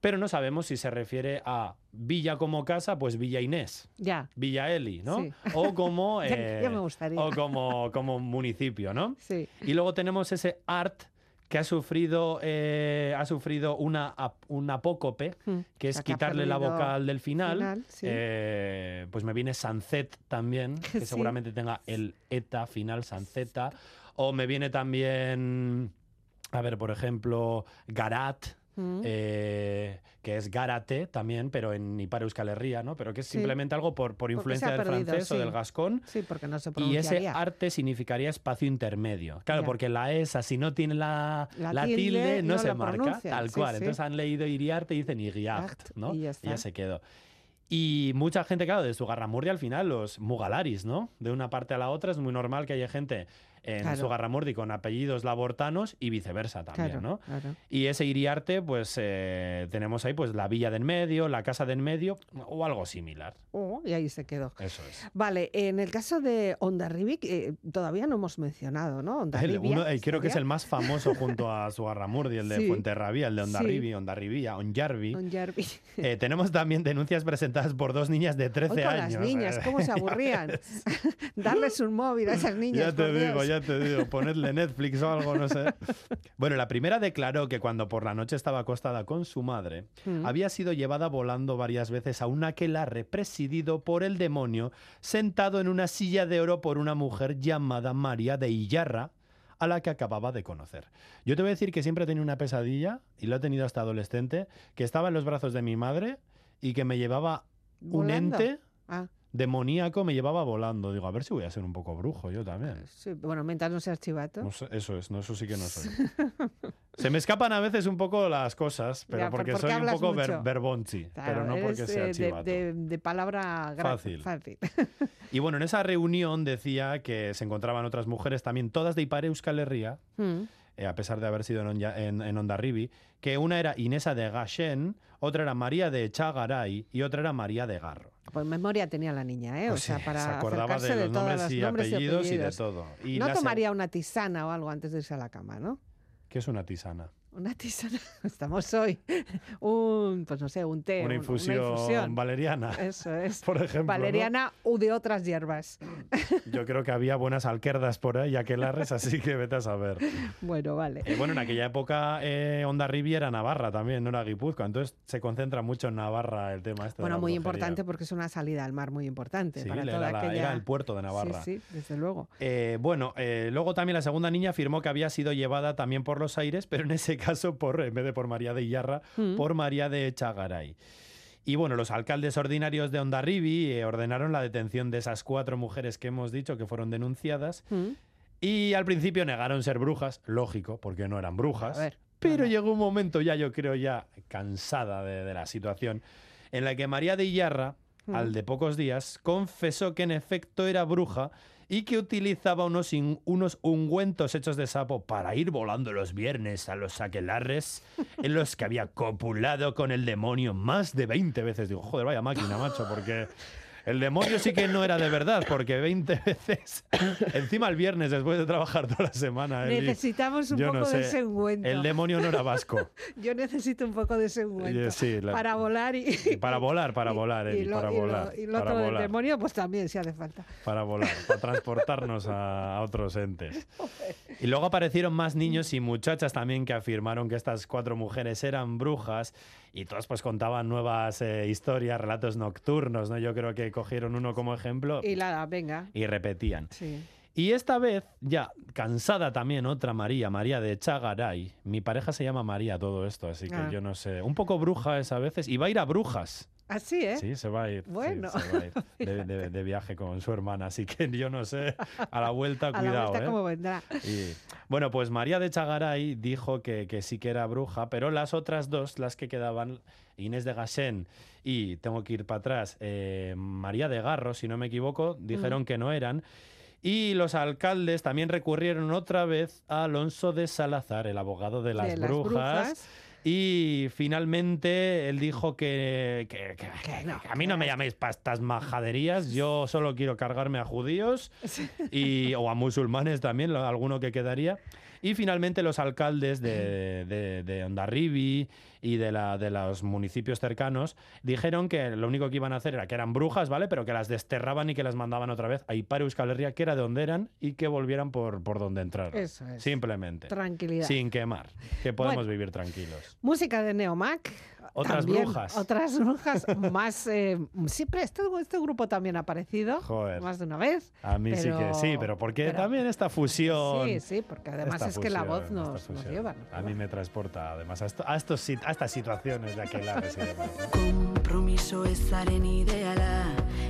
pero no sabemos si se refiere a villa como casa, pues Villa Inés. Ya, Villa Eli, ¿no? Sí. O como, Ya- eh, ya me gustaría. o como, como municipio, ¿no? sí. Y luego tenemos ese art que ha sufrido, eh, ha sufrido una, un apócope, Mm. que O es sea, que ha quitarle la vocal del final. final, sí. Eh, pues me viene Sancet también, que Sí. seguramente tenga el eta final, Sanceta. O me viene también, a ver, por ejemplo, Garat. Mm. eh, que es Garate también, pero en Ipar Euskal Herria, ¿no? Pero que es Sí. simplemente algo por, por influencia del perdido, francés o sí. del gascón. Sí, porque no se Y ese arte significaría espacio intermedio. Claro, Ya. porque la ESA, si no tiene la, La la tilde, tilde, no, no se marca. pronuncian, Tal cual. Entonces han leído Iriarte y dicen Iriart, Art, ¿no? y ya está. se quedó. Y mucha gente, claro, de su Garramurdi al final, los mugalaris, ¿no? De una parte a la otra es muy normal que haya gente en Claro. su Garramurdi con apellidos labortanos y viceversa también, Claro, ¿no? claro. Y ese Iriarte, pues eh, tenemos ahí pues la villa de en medio, la casa de en medio o algo similar. Oh, y ahí se quedó. Eso es. Vale, en el caso de Ondarribik, eh, todavía no hemos mencionado, ¿no? Ondarribia, eh, creo que es el más famoso junto a su Garramurdi, el de Sí. Fuenterrabía, el de Sí. Ondarribi, Ondarribía, Onjarvi. Ondarribik. Eh, tenemos también denuncias presentadas por dos niñas de 13 Hoy con años. las niñas, eh. ¿cómo se aburrían? Darles un móvil a esas niñas. Ya te digo, ya te digo, ponedle Netflix o algo, no sé. Bueno, la primera declaró que cuando por la noche estaba acostada con su madre, Mm. había sido llevada volando varias veces a un aquelarre presidido por el demonio, sentado en una silla de oro por una mujer llamada María de Illarra, a la que acababa de conocer. Yo te voy a decir que siempre he tenido una pesadilla, y lo he tenido hasta adolescente, que estaba en los brazos de mi madre y que me llevaba un ente Ah, demoníaco, me llevaba volando. Digo, a ver si voy a ser un poco brujo yo también. sí, bueno, mientras no seas chivato. No eso es, no, eso sí que no soy. Se me escapan a veces un poco las cosas, pero Ya, porque, porque soy un poco ver- verbonchi, Claro, pero no eres, porque sea eh, de, chivato. de- de palabra Fácil. fácil. Y bueno, en esa reunión decía que se encontraban otras mujeres también, todas de Ipare Euskal Herria, Mm. Eh, a pesar de haber sido en, en, en Ondarribi, que una era Inesa de Gashen, otra era María de Chagaray y otra era María de Garro. Pues memoria tenía la niña, ¿eh? Pues o sea, sí, para se acordaba acercarse de los nombres las y nombres apellidos y de todo. Y no se- tomaría una tisana o algo antes de irse a la cama, ¿no? ¿Qué es una tisana? Una tisana. Estamos hoy. Un, pues no sé, un té. Una un- infusión, valeriana, Eso es. por ejemplo. ¿no? Valeriana u de otras hierbas. Yo creo que había buenas alquerdas por ahí, aquelarres, así que vete a saber. Bueno, vale. Eh, bueno, en aquella época eh, Ondarribi era Navarra también, no era Guipúzcoa, entonces se concentra mucho en Navarra el tema este de Bueno, la muy brujería. importante porque es una salida al mar muy importante Sí, para era, toda la- aquella... era el puerto de Navarra. Sí, sí, desde luego. Eh, bueno, eh, luego también la segunda niña afirmó que había sido llevada también por los aires, pero en ese caso, por, en vez de por María de Iyarra, Mm. por María de Chagaray. Y bueno, los alcaldes ordinarios de Ondarribi eh, ordenaron la detención de esas cuatro mujeres que hemos dicho que fueron denunciadas. Mm. Y al principio negaron ser brujas, lógico, porque no eran brujas. A ver, Pero no. llegó un momento ya, yo creo, ya cansada de, de la situación, en la que María de Iyarra, Mm. al de pocos días, confesó que en efecto era bruja y que utilizaba unos, in- unos ungüentos hechos de sapo para ir volando los viernes a los aquelarres en los que había copulado con el demonio más de 20 veces. Digo, joder, vaya máquina, macho, porque... El demonio sí que no era de verdad, porque 20 veces, encima el viernes después de trabajar toda la semana. Necesitamos un poco no de ese. El demonio no era vasco. Yo necesito un poco de ese ungüento sí, la- para volar y... Y para volar, para volar, Eli, lo- para y lo- volar, Y lo para otro del volar. demonio, pues también, si hace falta. Para volar, para transportarnos a, a otros entes. Y luego aparecieron más niños y muchachas también que afirmaron que estas cuatro mujeres eran brujas y todos pues contaban nuevas eh, historias, relatos nocturnos, ¿no? Yo creo que cogieron uno como ejemplo Y la, venga. y repetían. Sí. Y esta vez, ya cansada también, otra María, María de Chagaray. Mi pareja se llama María todo esto, así que Ah. yo no sé. Un poco bruja es a veces. Y va a ir a brujas. Así, ¿eh? Sí, se va a ir. sí, Bueno. se va a ir de, de- de viaje con su hermana, así que yo no sé. A la vuelta, a la cuidado. vuelta ¿eh? cómo vendrá. Y, bueno, pues María de Chagaray dijo que, que sí que era bruja, pero las otras dos, las que quedaban, Inés de Gasén y, tengo que ir para atrás, eh, María de Garro, si no me equivoco, dijeron que no eran. Y los alcaldes también recurrieron otra vez a Alonso de Salazar, el abogado de las, De las brujas. Y finalmente él dijo que, que- que- Que no, a mí no me llaméis para estas majaderías, yo solo quiero cargarme a judíos y, o a musulmanes también, alguno que quedaría. Y finalmente los alcaldes de, de, de Hondarribi y de, la, de los municipios cercanos dijeron que lo único que iban a hacer era que eran brujas, ¿vale? Pero que las desterraban y que las mandaban otra vez a Ipar Euskal Herria, que era de donde eran, y que volvieran por, por donde entraron. Eso es. Simplemente. Tranquilidad. Sin quemar. Que podemos Bueno. vivir tranquilos. Música de Neomac. Otras también, brujas. Otras brujas más. eh, siempre este, este grupo también ha aparecido. Joder. Más de una vez. A mí sí que Pero- sí, pero porque pero- también esta fusión. Sí, sí, porque además es que la fusión, voz nos, nos fusión, lleva. nos A mí lleva. me transporta además a, esto- a, estos, a estas situaciones de aquel. Kompromiso ezaren ideala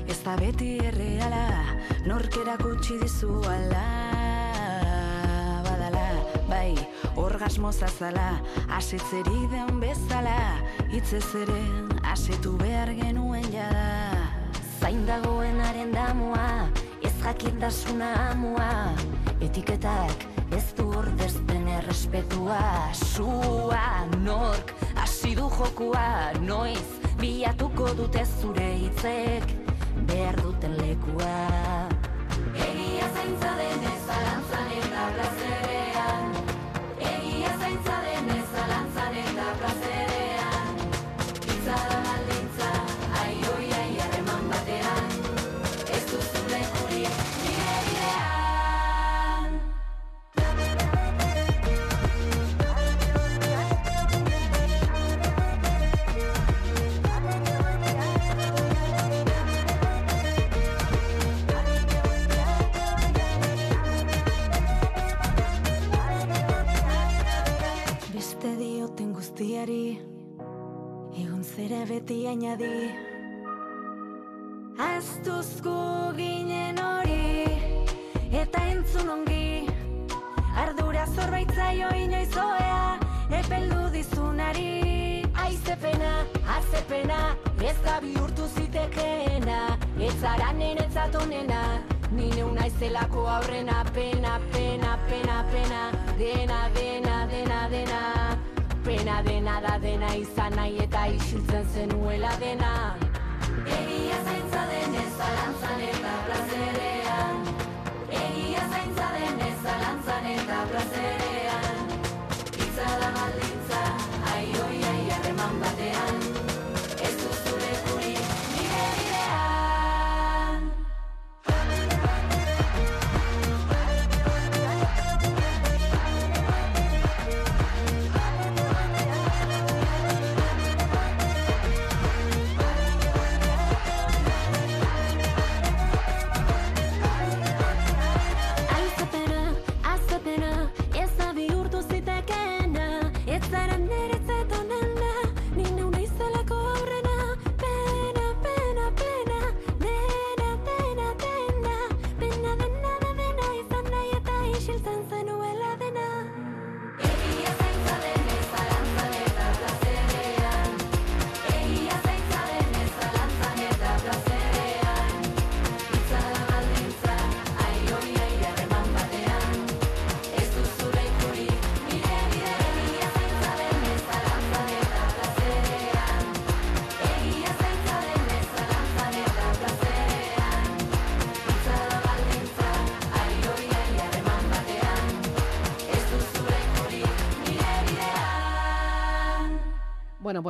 Ez da beti erreala Norkerak utzi dizu ala Badala, bai, orgasmo zazala Asetzeri den bezala Hitzez ere, asetu behar genuen jada. Zain dagoenaren damua Ez jakintasuna amua Etiketak ez du ordezten errespetua. Sua nork hasi du jokua Noiz bilatuko dute zure hitzek Behar duten lekua. Egia zaintza denez beti añadi Aztuzku ginen hori eta entzun ongi. Ardura zorbaitzaio inoiz oea epeldu dizunari. Aizepena, azepena, ez da bihurtu zitekeena. Ez zara nenetzat onena, ni neu aurrena. Pena, pena, pena, pena, dena, dena, dena, dena dena da dena izan nahi eta isiltzen zenuela dena. Egia zaintza denez zalantzan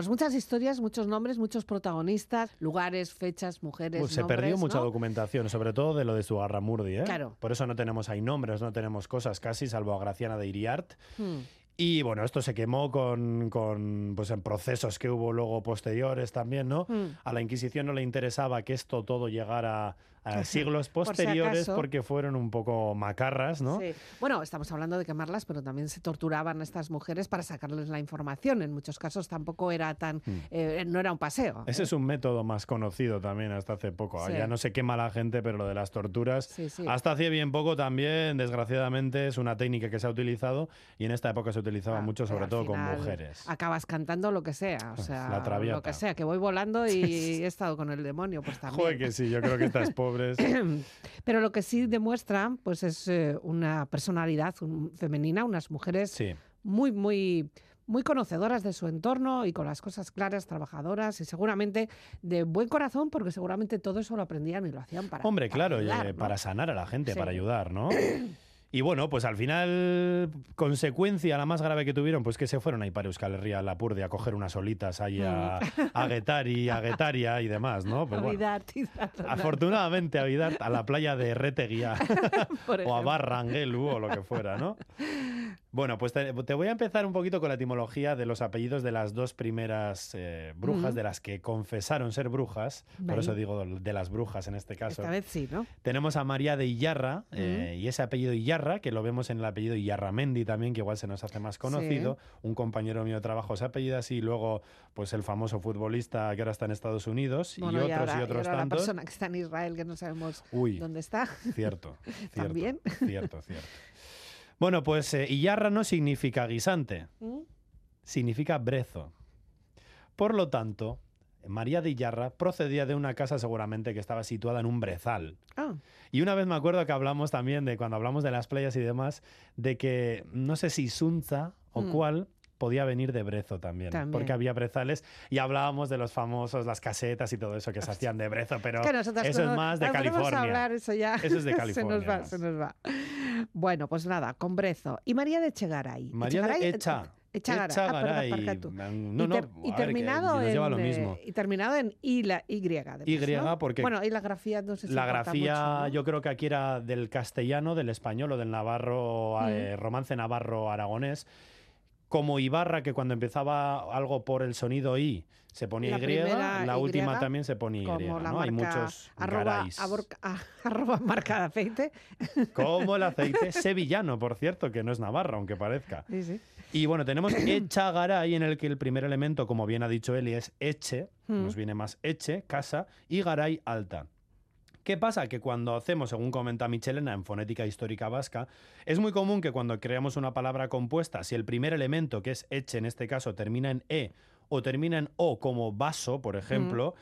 pues muchas historias, muchos nombres, muchos protagonistas, lugares, fechas, mujeres. Pues se nombres, perdió mucha documentación, sobre todo de lo de Sugarramurdi, ¿eh? Claro. Por eso no tenemos ahí nombres, no tenemos cosas casi, salvo a Graciana de Iriart. Hmm. Y bueno, esto se quemó con, con, pues en procesos que hubo luego posteriores también, ¿no? Hmm. A la Inquisición no le interesaba que esto todo llegara a siglos Por si posteriores porque fueron un poco macarras, ¿no? Sí. Bueno, estamos hablando de quemarlas, pero también se torturaban a estas mujeres para sacarles la información. En muchos casos tampoco era tan, eh, no era un paseo. Hmm. Ese es un método más conocido también hasta hace poco. Sí. Ya no se quema la gente, pero lo de las torturas, Sí, hasta hace bien poco también, desgraciadamente, es una técnica que se ha utilizado y en esta época se utilizaba Ah, mucho, sobre todo con mujeres. Acabas cantando lo que sea, o sea, La traviata. lo que sea, que voy volando y he estado con el demonio, pues también. Joder, que sí, yo creo que estas pobres. Pero lo que sí demuestra, pues es eh, una personalidad un- femenina, unas mujeres Sí. muy, muy, muy conocedoras de su entorno y con las cosas claras, trabajadoras y seguramente de buen corazón, porque seguramente todo eso lo aprendían y lo hacían para. Hombre, para claro, ayudar, eh, ¿no? para sanar a la gente, Sí. para ayudar, ¿no? Y bueno, pues al final, consecuencia, la más grave que tuvieron, pues que se fueron ahí para Euskal Herria, a Lapurdi, a coger unas olitas ahí a, a Guetari, a Guetaria y demás, ¿no? Pues bueno, afortunadamente a Vidar, a la playa de Reteguía o a. Barranguelu o lo que fuera, ¿no? Bueno, pues te, te voy a empezar un poquito con la etimología de los apellidos de las dos primeras eh, brujas, Ujú. de las que confesaron ser brujas, por eso digo de las brujas en este caso. Esta vez sí, ¿no? Tenemos a María de Iyarra, eh, y ese apellido Que lo vemos en el apellido Iyarramendi también, que igual se nos hace más conocido. Un compañero mío de trabajo se apellida así, y luego pues el famoso futbolista que ahora está en Estados Unidos, Bueno, y otros ahora, y otros ahora la persona que está en Israel, que no sabemos Uy. dónde está. Cierto, cierto. También. Cierto, cierto. Bueno, pues eh, Iyarra no significa guisante, ¿Mm? significa brezo. Por lo tanto, María de Iyarra procedía de una casa seguramente que estaba situada en un brezal. Ah, Y una vez me acuerdo que hablamos también de cuando hablamos de las playas y demás, de que no sé si Sunza o Mm. cuál podía venir de brezo también, También. porque había brezales y hablábamos de los famosos, las casetas y todo eso que se hacían de brezo, pero es que eso es más de nos California. hablar, eso ya Eso es de se California nos va, se nos va. Bueno, pues nada, con Brezo. Y María de Echegaray. María de Echegaray, Echa. Echegaray. Ah, perdón. No, y, ter- terminado en lleva lo eh, mismo. y terminado en y la y además, Y, ¿no? porque bueno y la grafía no sé si la grafía yo creo que aquí era del castellano, del español o del navarro, Mm. eh, romance navarro aragonés. como Ibarra, que cuando empezaba algo por el sonido I se ponía La Y, primera la Y, última también se pone Y. como la ¿no? Hay muchos arroba, arroba marca de aceite. Como el aceite sevillano, por cierto, que no es Navarra, aunque parezca. Sí, sí. Y bueno, tenemos Echagaray, en el que el primer elemento, como bien ha dicho Eli, es Eche, Mm. nos viene más Eche, casa, y Garay, alta. ¿Qué pasa? Que cuando hacemos, según comenta Michelena en fonética histórica vasca, es muy común que cuando creamos una palabra compuesta, si el primer elemento, que es eche en este caso, termina en e o termina en o como vaso, por ejemplo,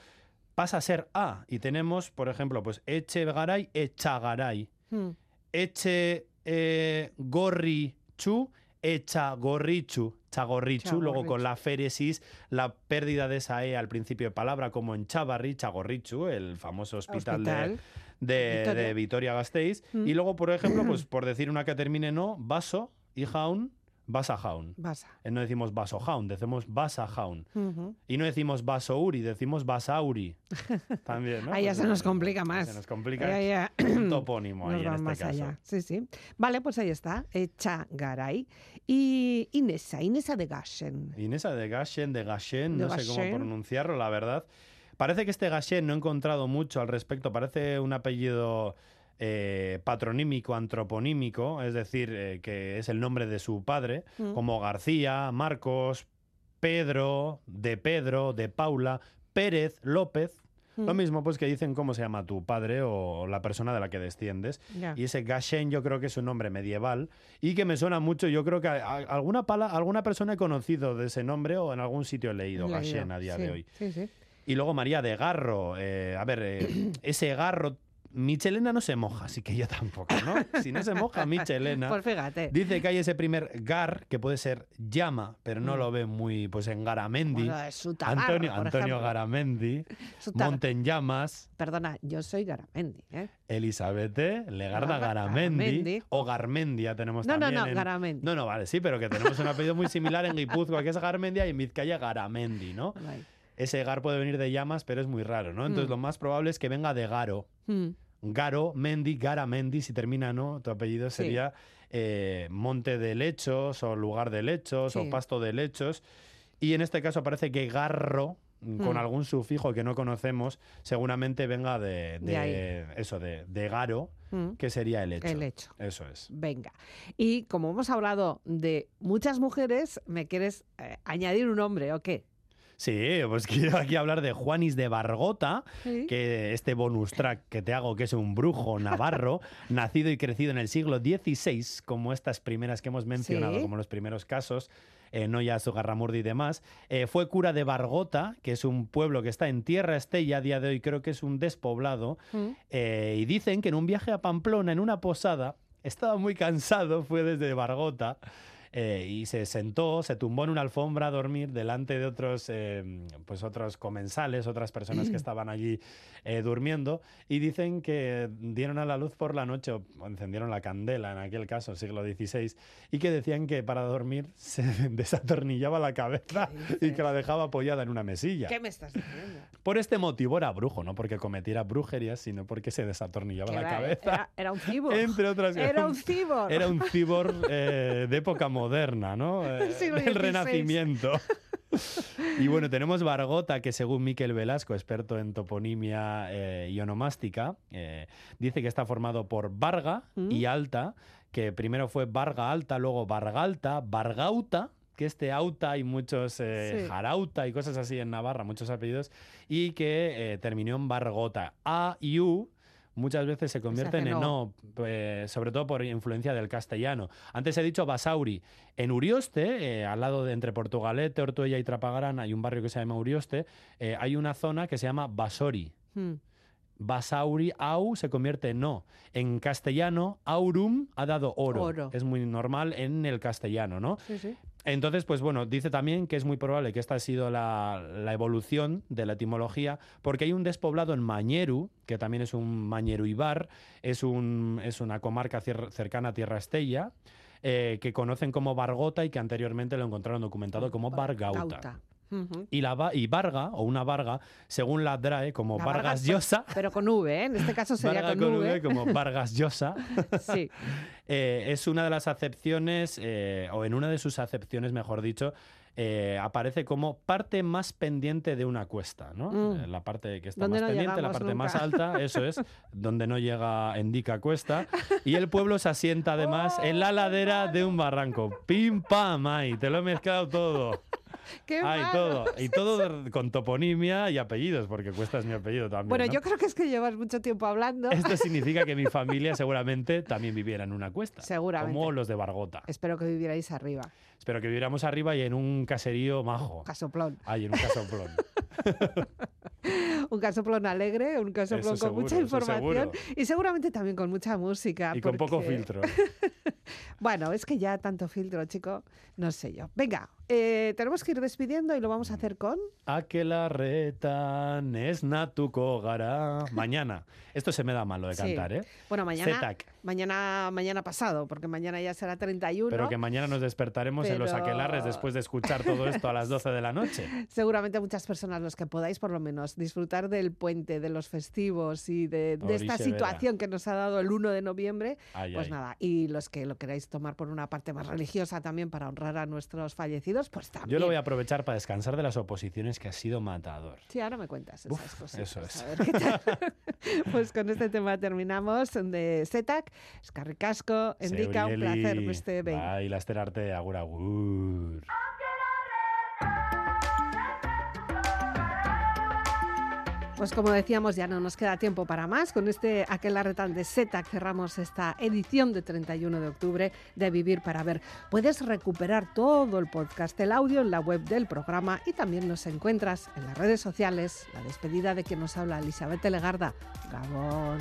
pasa a ser a. Y tenemos, por ejemplo, pues eche garay, echagaray. Mm. Eche eh, gorrichu, echa gorrichu, chagorrichu, luego con la féresis, la pérdida de esa E al principio de palabra, como en Chavarri, Chagorrichu, el famoso hospital, de- Hospital. de, Vitoria. de Vitoria-Gasteiz. Mm. Y luego, por ejemplo, pues por decir una que termine no, vaso y jaun, vasa jaun. Basa. Eh, No decimos vaso jaun, decimos vasa jaun. Ujú. Y no decimos vasouri, decimos vasauri. También, ¿no? Ahí ya Pues, se nos complica más. Se nos complica Ahí ya- un topónimo Nos ahí en este más caso. allá. Sí, sí. Vale, pues ahí está. Echa Garay. Y Inesa, Inesa de Gashen. Inesa de Gashen, de Gashen, De no sé cómo pronunciarlo, la verdad. Parece que este Gashen no he encontrado mucho al respecto. Parece un apellido eh, patronímico, antroponímico, es decir, eh, que es el nombre de su padre, Mm. como García, Marcos, Pedro, de Pedro, de Paula, Pérez, López. Lo Mm. mismo pues que dicen cómo se llama tu padre o la persona de la que desciendes. Y ese Gashen yo creo que es un nombre medieval y que me suena mucho. Yo creo que a- a- alguna, pala- alguna persona he conocido de ese nombre o en algún sitio he leído. Gashen a día Sí, de hoy. Sí, sí. Y luego María de Garro. eh, a ver, ese Garro. Michelena no se moja, así que yo tampoco, ¿no? Si no se moja Michelena. Pues fíjate. Dice que hay ese primer gar, que puede ser llama, pero no Mm. lo ve muy, pues en Garamendi. Bueno, es su tabarro, Antonio, por Antonio ejemplo. Garamendi, Su tab- Monte en Llamas, Perdona, yo soy Garamendi. ¿eh? Elizabeth, Legarda Gar- Garamendi, Garamendi. o Garmendia tenemos No, no, también. no, en- Garamendi. No, no, vale, sí, pero que tenemos un apellido muy similar en Guipúzcoa, que es Garmendia, y en Vizcaya Garamendi, ¿no? Vale. Ese gar puede venir de llamas, pero es muy raro, ¿no? Entonces Mm. lo más probable es que venga de Garo. Mm. Garo, Mendi, Garamendi, si termina, ¿no? Tu apellido Sí. sería eh, monte de lechos, o lugar de lechos, Sí. o pasto de lechos. Y en este caso parece que garro, con Mm. algún sufijo que no conocemos, seguramente venga de, De de ahí. eso, de, de garo, Mm. que sería el hecho. El hecho. Eso es. Venga. Y como hemos hablado de muchas mujeres, ¿me quieres eh, añadir un hombre o qué? Sí, pues quiero aquí hablar de Juanis de Bargota, Sí. que este bonus track que te hago, que es un brujo navarro, nacido y crecido en el siglo XVI, como estas primeras que hemos mencionado, Sí. como los primeros casos, eh, Noya, Sugarramurdi y demás, eh, fue cura de Bargota, que es un pueblo que está en Tierra Estella, a día de hoy creo que es un despoblado, Mm. eh, y dicen que en un viaje a Pamplona, en una posada, estaba muy cansado, fue desde Bargota, eh, y se sentó, se tumbó en una alfombra a dormir delante de otros, eh, pues otros comensales, otras personas que estaban allí eh, durmiendo, y dicen que dieron a la luz por la noche, o encendieron la candela en aquel caso, siglo XVI, y que decían que para dormir se desatornillaba la cabeza y que la dejaba apoyada en una mesilla. ¿Qué me estás diciendo? Por este motivo era brujo, no porque cometiera brujerías, sino porque se desatornillaba la era, cabeza. era- era un cibor. Entre otras Era un cibor. Era un cibor eh, de época moderna, ¿no? Eh, Del siglo del XVI. Renacimiento. y bueno, tenemos Bargota, que según Miquel Velasco, experto en toponimia eh, y onomástica, eh, dice que está formado por Varga y Alta, que primero fue Varga Alta, luego Vargalta, Vargauta, que este Auta hay muchos, eh, Sí. Jarauta y cosas así en Navarra, muchos apellidos, y que eh, terminó en Bargota. A y U muchas veces se convierten en O. O, pues, sobre todo por influencia del castellano. Antes he dicho Basauri. En Urioste, eh, al lado de entre Portugalete, Ortuella y Trapagarán, hay un barrio que se llama Urioste, eh, hay una zona que se llama Basori. Mm. Basauri, au, se convierte en no. En castellano, aurum ha dado oro. Oro. Es muy normal en el castellano, ¿no? Sí, sí. Entonces, pues bueno, dice también que es muy probable que esta ha sido la, la evolución de la etimología, porque hay un despoblado en Mañeru, que también es un Mañeru Ibar, es, un, es una comarca cercana a Tierra Estella, eh, que conocen como Bargota y que anteriormente lo encontraron documentado como Bargauta. Gauta. Ujú. Y, la, y Varga, o una Varga, según la DRAE, como La Vargas Vargas, Llosa, Pero con V, ¿eh? En este caso sería Varga con, V. como Vargas Llosa, Sí. eh, es una de las acepciones, eh, o en una de sus acepciones, mejor dicho, eh, aparece como parte más pendiente de una cuesta, ¿no? Mm. Eh, La parte que está más no pendiente, la parte más nunca. alta, eso es, donde no llega Endica Cuesta. Y el pueblo se asienta además en la ladera de un barranco. ¡Pim, pam! ¡Ay! Te lo he mezclado todo. ¡Qué todo! Y todo con toponimia y apellidos, porque Cuesta es mi apellido también. Bueno, ¿no? yo creo que es que llevas mucho tiempo hablando. Esto significa que mi familia seguramente también viviera en una cuesta. Seguramente. Como los de Bargota. Espero que vivierais arriba. Espero que viviéramos arriba y en un caserío majo. Casoplón. Ay, en un casoplón. Un casoplón alegre, un casoplón Eso con mucha seguro, información y seguramente también con mucha música. y con poco filtro. Bueno, es que ya tanto filtro, chico, no sé yo. Venga, eh, tenemos que ir despidiendo y lo vamos a hacer con... Aquelarretan es natuko gara. Mañana. Esto se me da mal lo de Sí. cantar, ¿eh? Bueno, mañana, Zetac. Mañana, mañana pasado, porque mañana ya será 31. Pero que mañana nos despertaremos en los Pero- aquelarres después de escuchar todo esto a las 12 de la noche. Seguramente muchas personas, los que podáis por lo menos disfrutar del puente, de los festivos y de, de esta situación que nos ha dado el 1 de noviembre, Ay, pues ay. nada. Y los que lo queráis tomar por una parte más religiosa también para honrar a nuestros fallecidos, pues también. Yo lo voy a aprovechar para descansar de las oposiciones que ha sido matador. Sí, ahora me cuentas esas Uf, cosas. eso es. A ver qué tal. pues con este tema terminamos de Escarricasco, Endica, un placer beste behin. Bai, laster arte, agur agur. Pues como decíamos, ya no nos queda tiempo para más. Con este Aquelarretan de Zetac cerramos esta edición de 31 de octubre de Vivir para Ver. Puedes recuperar todo el podcast, el audio en la web del programa y también nos encuentras en las redes sociales. La despedida de quien nos habla, Elizabeth Legarda. Gabón.